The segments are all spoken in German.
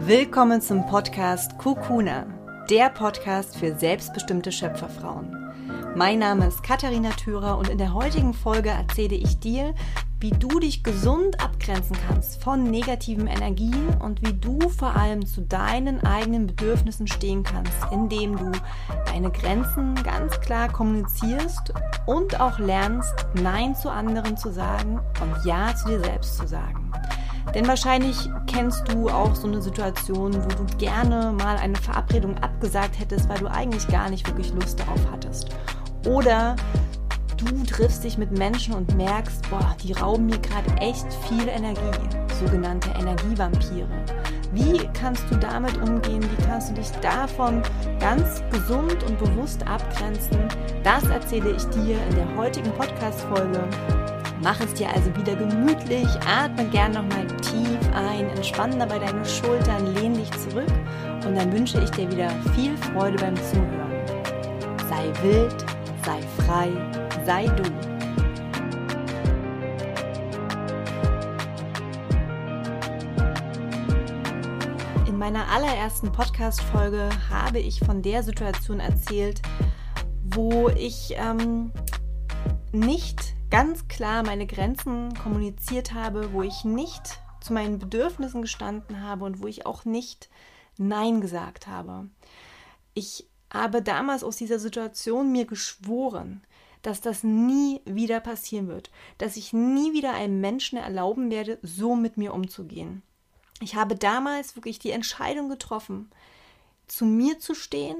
Willkommen zum Podcast Kukuna, der Podcast für selbstbestimmte Schöpferfrauen. Mein Name ist Katharina Thürer und in der heutigen Folge erzähle ich dir, wie du dich gesund abgrenzen kannst von negativen Energien und wie du vor allem zu deinen eigenen Bedürfnissen stehen kannst, indem du deine Grenzen ganz klar kommunizierst und auch lernst, Nein zu anderen zu sagen und Ja zu dir selbst zu sagen. Denn wahrscheinlich kennst du auch so eine Situation, wo du gerne mal eine Verabredung abgesagt hättest, weil du eigentlich gar nicht wirklich Lust darauf hattest. Oder du triffst dich mit Menschen und merkst, boah, die rauben mir gerade echt viel Energie, sogenannte Energievampire. Wie kannst du damit umgehen? Wie kannst du dich davon ganz gesund und bewusst abgrenzen? Das erzähle ich dir in der heutigen Podcast-Folge. Mach es dir also wieder gemütlich, atme gern nochmal tief ein, entspann dabei deine Schultern, lehn dich zurück und dann wünsche ich dir wieder viel Freude beim Zuhören. Sei wild, sei frei, sei du. In meiner allerersten Podcast-Folge habe ich von der Situation erzählt, wo ich ähm, nicht ganz klar meine Grenzen kommuniziert habe, wo ich nicht zu meinen Bedürfnissen gestanden habe und wo ich auch nicht Nein gesagt habe. Ich habe damals aus dieser Situation mir geschworen, dass das nie wieder passieren wird, dass ich nie wieder einem Menschen erlauben werde, so mit mir umzugehen. Ich habe damals wirklich die Entscheidung getroffen, zu mir zu stehen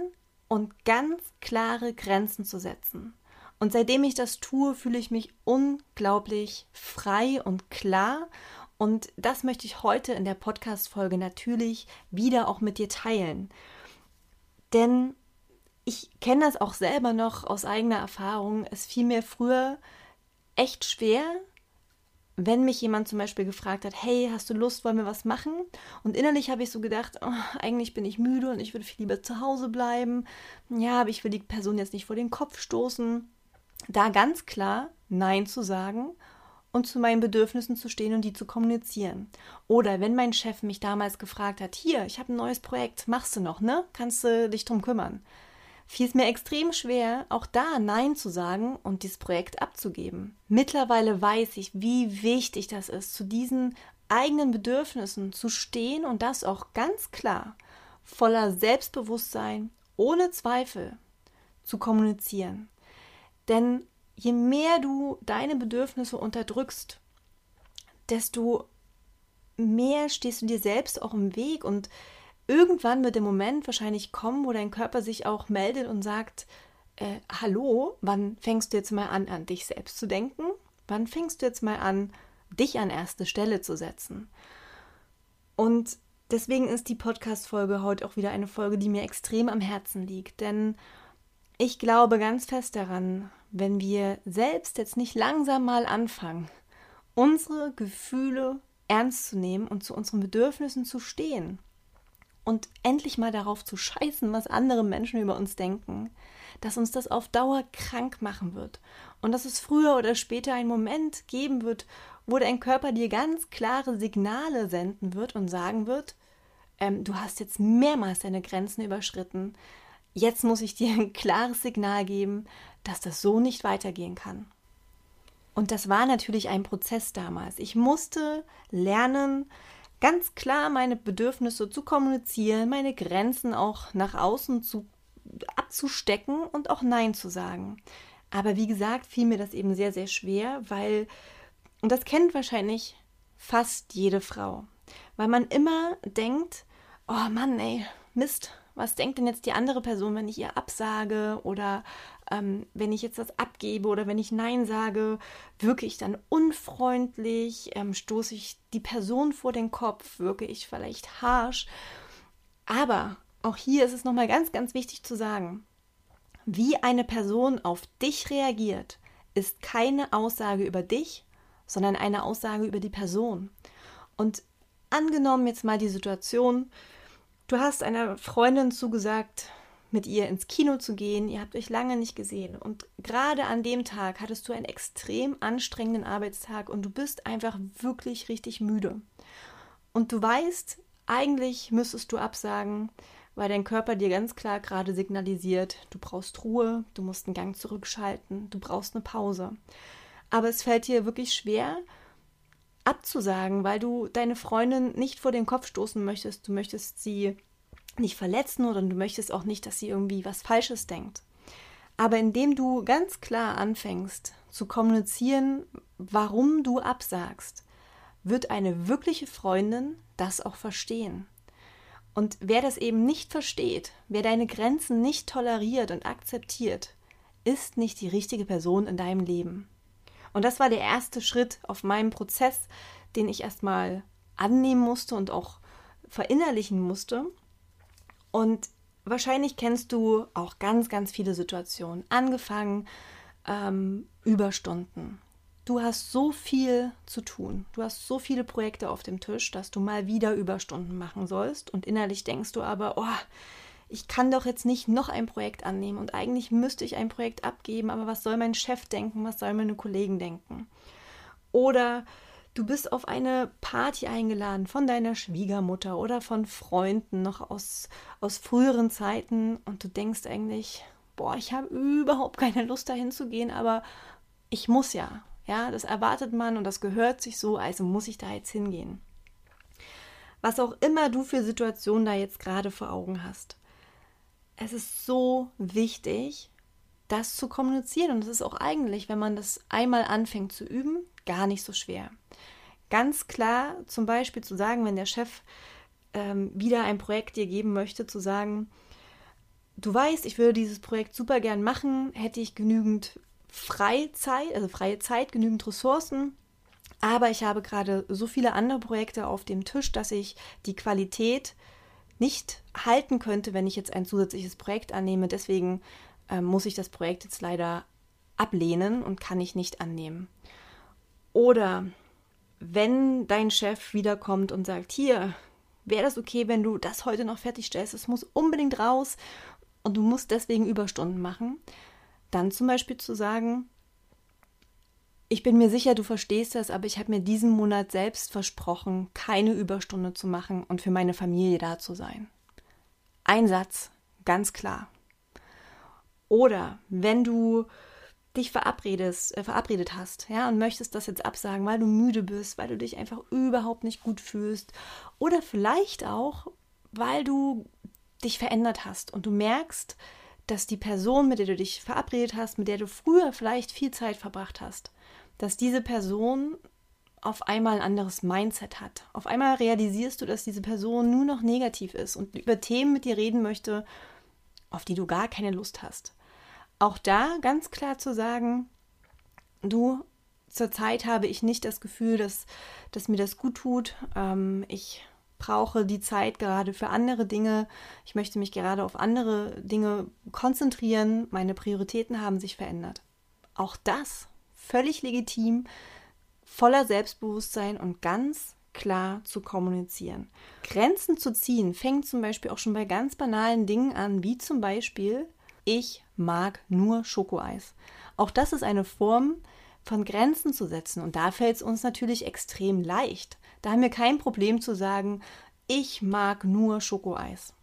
und ganz klare Grenzen zu setzen. Und seitdem ich das tue, fühle ich mich unglaublich frei und klar. Und das möchte ich heute in der Podcast-Folge natürlich wieder auch mit dir teilen. Denn ich kenne das auch selber noch aus eigener Erfahrung. Es fiel mir früher echt schwer, wenn mich jemand zum Beispiel gefragt hat, hey, hast du Lust, wollen wir was machen? Und innerlich habe ich so gedacht, oh, eigentlich bin ich müde und ich würde viel lieber zu Hause bleiben. Ja, aber ich will die Person jetzt nicht vor den Kopf stoßen da ganz klar Nein zu sagen und zu meinen Bedürfnissen zu stehen und die zu kommunizieren. Oder wenn mein Chef mich damals gefragt hat, hier, ich habe ein neues Projekt, machst du noch, ne? Kannst du dich drum kümmern? Fiel es mir extrem schwer, auch da Nein zu sagen und dieses Projekt abzugeben. Mittlerweile weiß ich, wie wichtig das ist, zu diesen eigenen Bedürfnissen zu stehen und das auch ganz klar, voller Selbstbewusstsein, ohne Zweifel zu kommunizieren. Denn je mehr du deine Bedürfnisse unterdrückst, desto mehr stehst du dir selbst auch im Weg und irgendwann wird der Moment wahrscheinlich kommen, wo dein Körper sich auch meldet und sagt, äh, hallo, wann fängst du jetzt mal an, an dich selbst zu denken? Wann fängst du jetzt mal an, dich an erste Stelle zu setzen? Und deswegen ist die Podcast-Folge heute auch wieder eine Folge, die mir extrem am Herzen liegt, denn ich glaube ganz fest daran, wenn wir selbst jetzt nicht langsam mal anfangen, unsere Gefühle ernst zu nehmen und zu unseren Bedürfnissen zu stehen und endlich mal darauf zu scheißen, was andere Menschen über uns denken, dass uns das auf Dauer krank machen wird und dass es früher oder später einen Moment geben wird, wo dein Körper dir ganz klare Signale senden wird und sagen wird, ähm, du hast jetzt mehrmals deine Grenzen überschritten, jetzt muss ich dir ein klares Signal geben, dass das so nicht weitergehen kann. Und das war natürlich ein Prozess damals. Ich musste lernen, ganz klar meine Bedürfnisse zu kommunizieren, meine Grenzen auch nach außen zu, abzustecken und auch Nein zu sagen. Aber wie gesagt, fiel mir das eben sehr, sehr schwer, weil, und das kennt wahrscheinlich fast jede Frau, weil man immer denkt, oh Mann, ey, Mist, was denkt denn jetzt die andere Person, wenn ich ihr absage oder ähm, wenn ich jetzt das abgebe oder wenn ich Nein sage, wirke ich dann unfreundlich, ähm, stoße ich die Person vor den Kopf, wirke ich vielleicht harsh. Aber auch hier ist es nochmal ganz, ganz wichtig zu sagen, wie eine Person auf dich reagiert, ist keine Aussage über dich, sondern eine Aussage über die Person. Und angenommen jetzt mal die Situation, Du hast einer Freundin zugesagt, mit ihr ins Kino zu gehen. Ihr habt euch lange nicht gesehen. Und gerade an dem Tag hattest du einen extrem anstrengenden Arbeitstag und du bist einfach wirklich richtig müde. Und du weißt, eigentlich müsstest du absagen, weil dein Körper dir ganz klar gerade signalisiert, du brauchst Ruhe, du musst einen Gang zurückschalten, du brauchst eine Pause. Aber es fällt dir wirklich schwer, abzusagen, weil du deine Freundin nicht vor den Kopf stoßen möchtest. Du möchtest sie nicht verletzen oder du möchtest auch nicht, dass sie irgendwie was Falsches denkt. Aber indem du ganz klar anfängst zu kommunizieren, warum du absagst, wird eine wirkliche Freundin das auch verstehen. Und wer das eben nicht versteht, wer deine Grenzen nicht toleriert und akzeptiert, ist nicht die richtige Person in deinem Leben. Und das war der erste Schritt auf meinem Prozess, den ich erstmal annehmen musste und auch verinnerlichen musste. Und wahrscheinlich kennst du auch ganz, ganz viele Situationen. Angefangen ähm, Überstunden. Du hast so viel zu tun. Du hast so viele Projekte auf dem Tisch, dass du mal wieder Überstunden machen sollst. Und innerlich denkst du aber, oh, ich kann doch jetzt nicht noch ein Projekt annehmen und eigentlich müsste ich ein Projekt abgeben, aber was soll mein Chef denken, was sollen meine Kollegen denken? Oder du bist auf eine Party eingeladen von deiner Schwiegermutter oder von Freunden noch aus, aus früheren Zeiten und du denkst eigentlich, boah, ich habe überhaupt keine Lust dahin zu gehen, aber ich muss ja. Ja, das erwartet man und das gehört sich so, also muss ich da jetzt hingehen. Was auch immer du für Situationen da jetzt gerade vor Augen hast es ist so wichtig, das zu kommunizieren. Und es ist auch eigentlich, wenn man das einmal anfängt zu üben, gar nicht so schwer. Ganz klar zum Beispiel zu sagen, wenn der Chef ähm, wieder ein Projekt dir geben möchte, zu sagen, du weißt, ich würde dieses Projekt super gern machen, hätte ich genügend Freizeit, also freie Zeit, genügend Ressourcen, aber ich habe gerade so viele andere Projekte auf dem Tisch, dass ich die Qualität nicht halten könnte, wenn ich jetzt ein zusätzliches Projekt annehme. Deswegen äh, muss ich das Projekt jetzt leider ablehnen und kann ich nicht annehmen. Oder wenn dein Chef wiederkommt und sagt, hier, wäre das okay, wenn du das heute noch fertigstellst, es muss unbedingt raus und du musst deswegen Überstunden machen, dann zum Beispiel zu sagen, ich bin mir sicher, du verstehst das, aber ich habe mir diesen Monat selbst versprochen, keine Überstunde zu machen und für meine Familie da zu sein. Ein Satz, ganz klar. Oder wenn du dich verabredest, äh, verabredet hast, ja, und möchtest das jetzt absagen, weil du müde bist, weil du dich einfach überhaupt nicht gut fühlst oder vielleicht auch, weil du dich verändert hast und du merkst, dass die Person, mit der du dich verabredet hast, mit der du früher vielleicht viel Zeit verbracht hast, dass diese Person auf einmal ein anderes Mindset hat. Auf einmal realisierst du, dass diese Person nur noch negativ ist und über Themen mit dir reden möchte, auf die du gar keine Lust hast. Auch da ganz klar zu sagen, du, zurzeit habe ich nicht das Gefühl, dass, dass mir das gut tut. Ähm, ich brauche die Zeit gerade für andere Dinge. Ich möchte mich gerade auf andere Dinge konzentrieren. Meine Prioritäten haben sich verändert. Auch das völlig legitim, voller Selbstbewusstsein und ganz klar zu kommunizieren. Grenzen zu ziehen fängt zum Beispiel auch schon bei ganz banalen Dingen an, wie zum Beispiel, ich mag nur Schokoeis. Auch das ist eine Form von Grenzen zu setzen und da fällt es uns natürlich extrem leicht. Da haben wir kein Problem zu sagen, ich mag nur Schokoeis.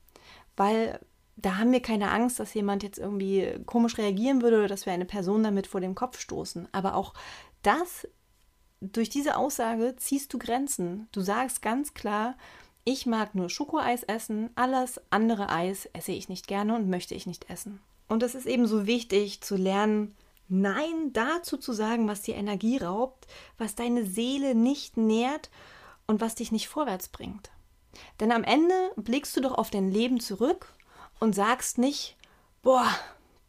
Weil da haben wir keine Angst, dass jemand jetzt irgendwie komisch reagieren würde oder dass wir eine Person damit vor den Kopf stoßen. Aber auch das, durch diese Aussage ziehst du Grenzen. Du sagst ganz klar, ich mag nur Schokoeis essen, alles andere Eis esse ich nicht gerne und möchte ich nicht essen. Und es ist eben so wichtig zu lernen, Nein dazu zu sagen, was dir Energie raubt, was deine Seele nicht nährt und was dich nicht vorwärts bringt. Denn am Ende blickst du doch auf dein Leben zurück und sagst nicht, boah,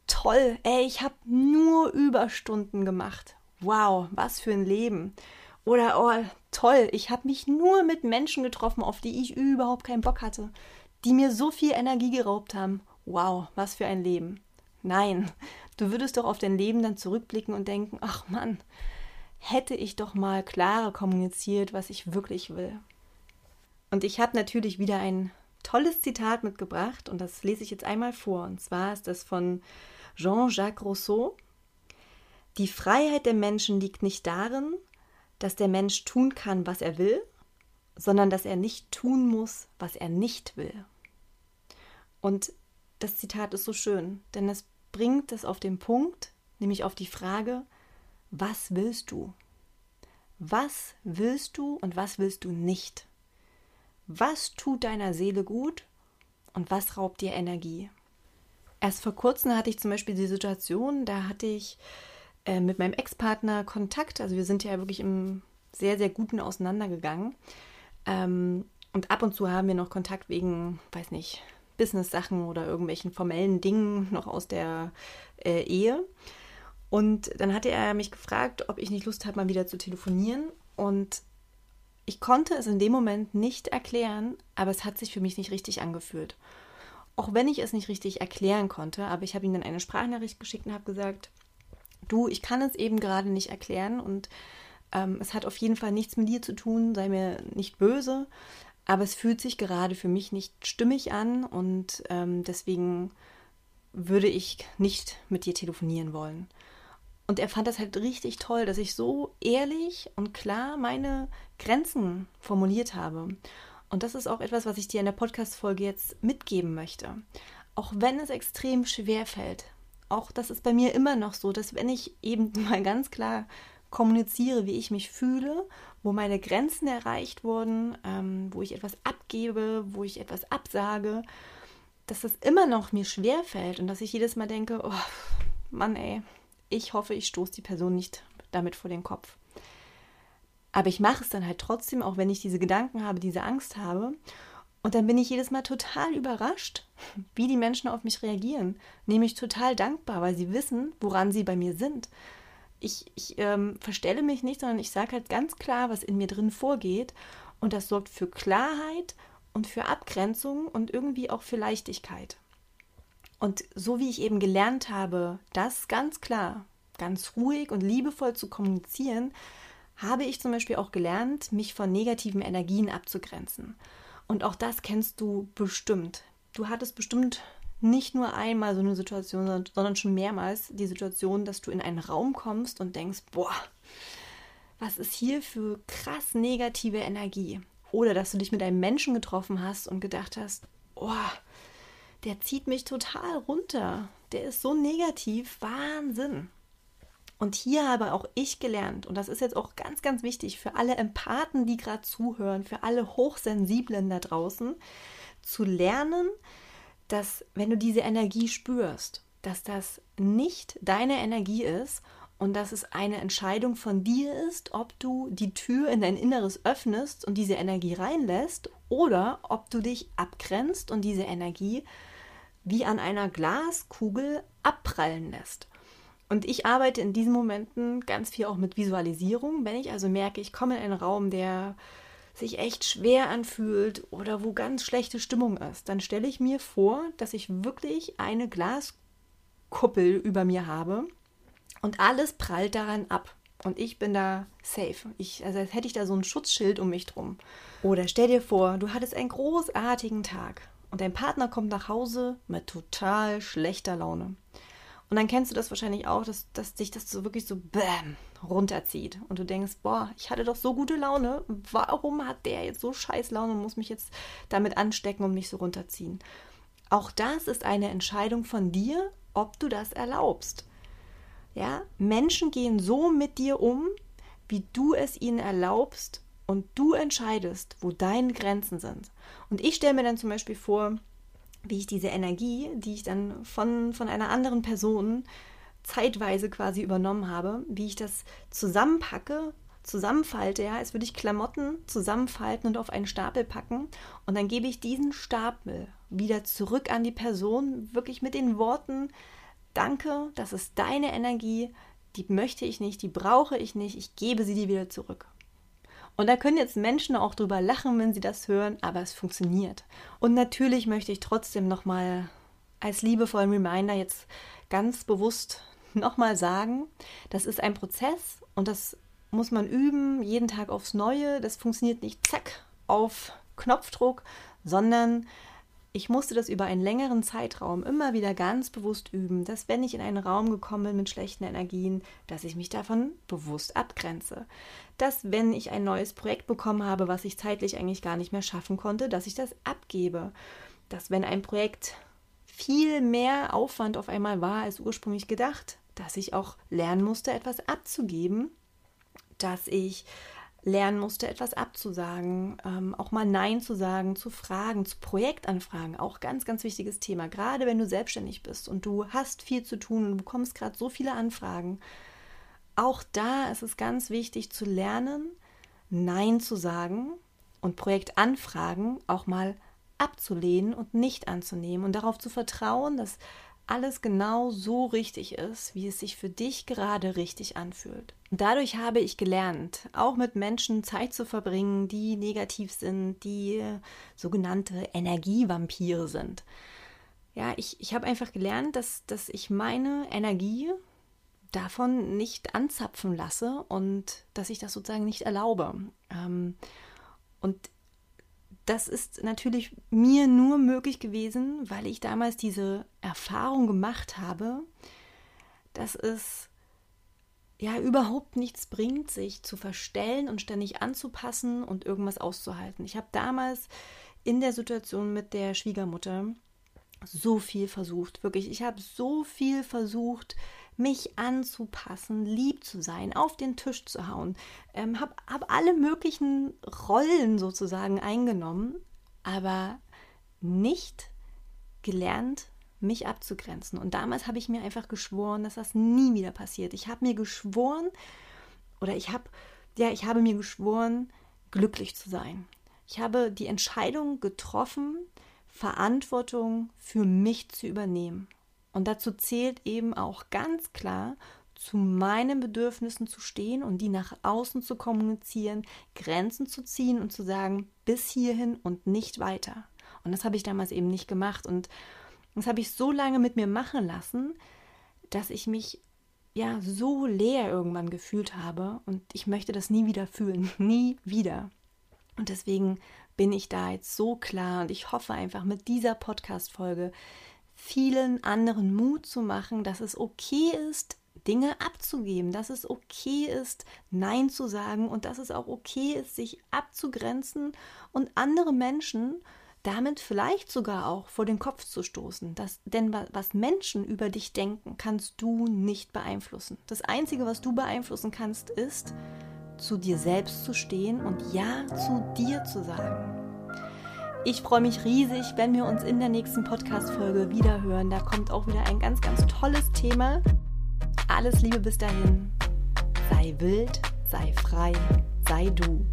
toll, ey, ich habe nur Überstunden gemacht. Wow, was für ein Leben. Oder, oh, toll, ich habe mich nur mit Menschen getroffen, auf die ich überhaupt keinen Bock hatte, die mir so viel Energie geraubt haben. Wow, was für ein Leben. Nein, du würdest doch auf dein Leben dann zurückblicken und denken, ach Mann, hätte ich doch mal klarer kommuniziert, was ich wirklich will. Und ich habe natürlich wieder ein tolles Zitat mitgebracht und das lese ich jetzt einmal vor. Und zwar ist das von Jean-Jacques Rousseau. Die Freiheit der Menschen liegt nicht darin, dass der Mensch tun kann, was er will, sondern dass er nicht tun muss, was er nicht will. Und das Zitat ist so schön, denn es bringt es auf den Punkt, nämlich auf die Frage, was willst du? Was willst du und was willst du nicht? Was tut deiner Seele gut und was raubt dir Energie? Erst vor kurzem hatte ich zum Beispiel die Situation, da hatte ich äh, mit meinem Ex-Partner Kontakt, also wir sind ja wirklich im sehr, sehr guten auseinandergegangen. Ähm, und ab und zu haben wir noch Kontakt wegen, weiß nicht, Business-Sachen oder irgendwelchen formellen Dingen noch aus der äh, Ehe. Und dann hatte er mich gefragt, ob ich nicht Lust habe, mal wieder zu telefonieren. Und ich konnte es in dem Moment nicht erklären, aber es hat sich für mich nicht richtig angefühlt. Auch wenn ich es nicht richtig erklären konnte, aber ich habe ihm dann eine Sprachnachricht geschickt und habe gesagt, du, ich kann es eben gerade nicht erklären und ähm, es hat auf jeden Fall nichts mit dir zu tun, sei mir nicht böse, aber es fühlt sich gerade für mich nicht stimmig an und ähm, deswegen würde ich nicht mit dir telefonieren wollen. Und er fand das halt richtig toll, dass ich so ehrlich und klar meine Grenzen formuliert habe. Und das ist auch etwas, was ich dir in der Podcast-Folge jetzt mitgeben möchte. Auch wenn es extrem schwer fällt, auch das ist bei mir immer noch so, dass wenn ich eben mal ganz klar kommuniziere, wie ich mich fühle, wo meine Grenzen erreicht wurden, ähm, wo ich etwas abgebe, wo ich etwas absage, dass das immer noch mir schwer fällt und dass ich jedes Mal denke, oh Mann ey, ich hoffe, ich stoße die Person nicht damit vor den Kopf. Aber ich mache es dann halt trotzdem, auch wenn ich diese Gedanken habe, diese Angst habe. Und dann bin ich jedes Mal total überrascht, wie die Menschen auf mich reagieren. Nämlich total dankbar, weil sie wissen, woran sie bei mir sind. Ich, ich ähm, verstelle mich nicht, sondern ich sage halt ganz klar, was in mir drin vorgeht. Und das sorgt für Klarheit und für Abgrenzung und irgendwie auch für Leichtigkeit. Und so wie ich eben gelernt habe, das ganz klar, ganz ruhig und liebevoll zu kommunizieren, habe ich zum Beispiel auch gelernt, mich von negativen Energien abzugrenzen. Und auch das kennst du bestimmt. Du hattest bestimmt nicht nur einmal so eine Situation, sondern schon mehrmals die Situation, dass du in einen Raum kommst und denkst, boah, was ist hier für krass negative Energie? Oder dass du dich mit einem Menschen getroffen hast und gedacht hast, boah, der zieht mich total runter. Der ist so negativ, Wahnsinn. Und hier habe auch ich gelernt, und das ist jetzt auch ganz, ganz wichtig für alle Empathen, die gerade zuhören, für alle Hochsensiblen da draußen, zu lernen, dass wenn du diese Energie spürst, dass das nicht deine Energie ist und dass es eine Entscheidung von dir ist, ob du die Tür in dein Inneres öffnest und diese Energie reinlässt oder ob du dich abgrenzt und diese Energie wie an einer Glaskugel abprallen lässt. Und ich arbeite in diesen Momenten ganz viel auch mit Visualisierung. Wenn ich also merke, ich komme in einen Raum, der sich echt schwer anfühlt oder wo ganz schlechte Stimmung ist, dann stelle ich mir vor, dass ich wirklich eine Glaskuppel über mir habe und alles prallt daran ab. Und ich bin da safe. Ich, also als hätte ich da so ein Schutzschild um mich drum. Oder stell dir vor, du hattest einen großartigen Tag und dein Partner kommt nach Hause mit total schlechter Laune. Und dann kennst du das wahrscheinlich auch, dass, dass dich das so wirklich so bäm runterzieht. Und du denkst, boah, ich hatte doch so gute Laune. Warum hat der jetzt so scheiß Laune und muss mich jetzt damit anstecken und mich so runterziehen? Auch das ist eine Entscheidung von dir, ob du das erlaubst. Ja, Menschen gehen so mit dir um, wie du es ihnen erlaubst und du entscheidest, wo deine Grenzen sind. Und ich stelle mir dann zum Beispiel vor, wie ich diese Energie, die ich dann von, von einer anderen Person zeitweise quasi übernommen habe, wie ich das zusammenpacke, zusammenfalte, ja, als würde ich Klamotten zusammenfalten und auf einen Stapel packen und dann gebe ich diesen Stapel wieder zurück an die Person, wirklich mit den Worten, danke, das ist deine Energie, die möchte ich nicht, die brauche ich nicht, ich gebe sie dir wieder zurück. Und da können jetzt Menschen auch drüber lachen, wenn sie das hören, aber es funktioniert. Und natürlich möchte ich trotzdem nochmal als liebevollen Reminder jetzt ganz bewusst nochmal sagen, das ist ein Prozess und das muss man üben, jeden Tag aufs Neue. Das funktioniert nicht zack auf Knopfdruck, sondern ich musste das über einen längeren Zeitraum immer wieder ganz bewusst üben, dass wenn ich in einen Raum gekommen bin mit schlechten Energien, dass ich mich davon bewusst abgrenze. Dass wenn ich ein neues Projekt bekommen habe, was ich zeitlich eigentlich gar nicht mehr schaffen konnte, dass ich das abgebe. Dass wenn ein Projekt viel mehr Aufwand auf einmal war als ursprünglich gedacht, dass ich auch lernen musste, etwas abzugeben, dass ich lernen musste, etwas abzusagen, ähm, auch mal Nein zu sagen, zu Fragen, zu Projektanfragen, auch ganz, ganz wichtiges Thema. Gerade wenn du selbstständig bist und du hast viel zu tun und du bekommst gerade so viele Anfragen. Auch da ist es ganz wichtig zu lernen, Nein zu sagen und Projektanfragen auch mal abzulehnen und nicht anzunehmen und darauf zu vertrauen, dass alles genau so richtig ist, wie es sich für dich gerade richtig anfühlt. Dadurch habe ich gelernt, auch mit Menschen Zeit zu verbringen, die negativ sind, die sogenannte Energievampire sind. Ja, ich, ich habe einfach gelernt, dass, dass ich meine Energie davon nicht anzapfen lasse und dass ich das sozusagen nicht erlaube. Ähm, und das ist natürlich mir nur möglich gewesen, weil ich damals diese Erfahrung gemacht habe, dass es ja überhaupt nichts bringt, sich zu verstellen und ständig anzupassen und irgendwas auszuhalten. Ich habe damals in der Situation mit der Schwiegermutter so viel versucht, wirklich. Ich habe so viel versucht, mich anzupassen, lieb zu sein, auf den Tisch zu hauen, ähm, habe hab alle möglichen Rollen sozusagen eingenommen, aber nicht gelernt, mich abzugrenzen. Und damals habe ich mir einfach geschworen, dass das nie wieder passiert. Ich habe mir geschworen, oder ich habe, ja, ich habe mir geschworen, glücklich zu sein. Ich habe die Entscheidung getroffen, Verantwortung für mich zu übernehmen. Und dazu zählt eben auch ganz klar, zu meinen Bedürfnissen zu stehen und die nach außen zu kommunizieren, Grenzen zu ziehen und zu sagen, bis hierhin und nicht weiter. Und das habe ich damals eben nicht gemacht. Und das habe ich so lange mit mir machen lassen, dass ich mich ja so leer irgendwann gefühlt habe. Und ich möchte das nie wieder fühlen. Nie wieder. Und deswegen bin ich da jetzt so klar und ich hoffe einfach mit dieser Podcast-Folge vielen anderen Mut zu machen, dass es okay ist, Dinge abzugeben, dass es okay ist, Nein zu sagen und dass es auch okay ist, sich abzugrenzen und andere Menschen damit vielleicht sogar auch vor den Kopf zu stoßen. Das, denn was Menschen über dich denken, kannst du nicht beeinflussen. Das Einzige, was du beeinflussen kannst, ist, zu dir selbst zu stehen und Ja zu dir zu sagen. Ich freue mich riesig, wenn wir uns in der nächsten Podcast-Folge wieder hören. Da kommt auch wieder ein ganz, ganz tolles Thema. Alles Liebe bis dahin. Sei wild, sei frei, sei du.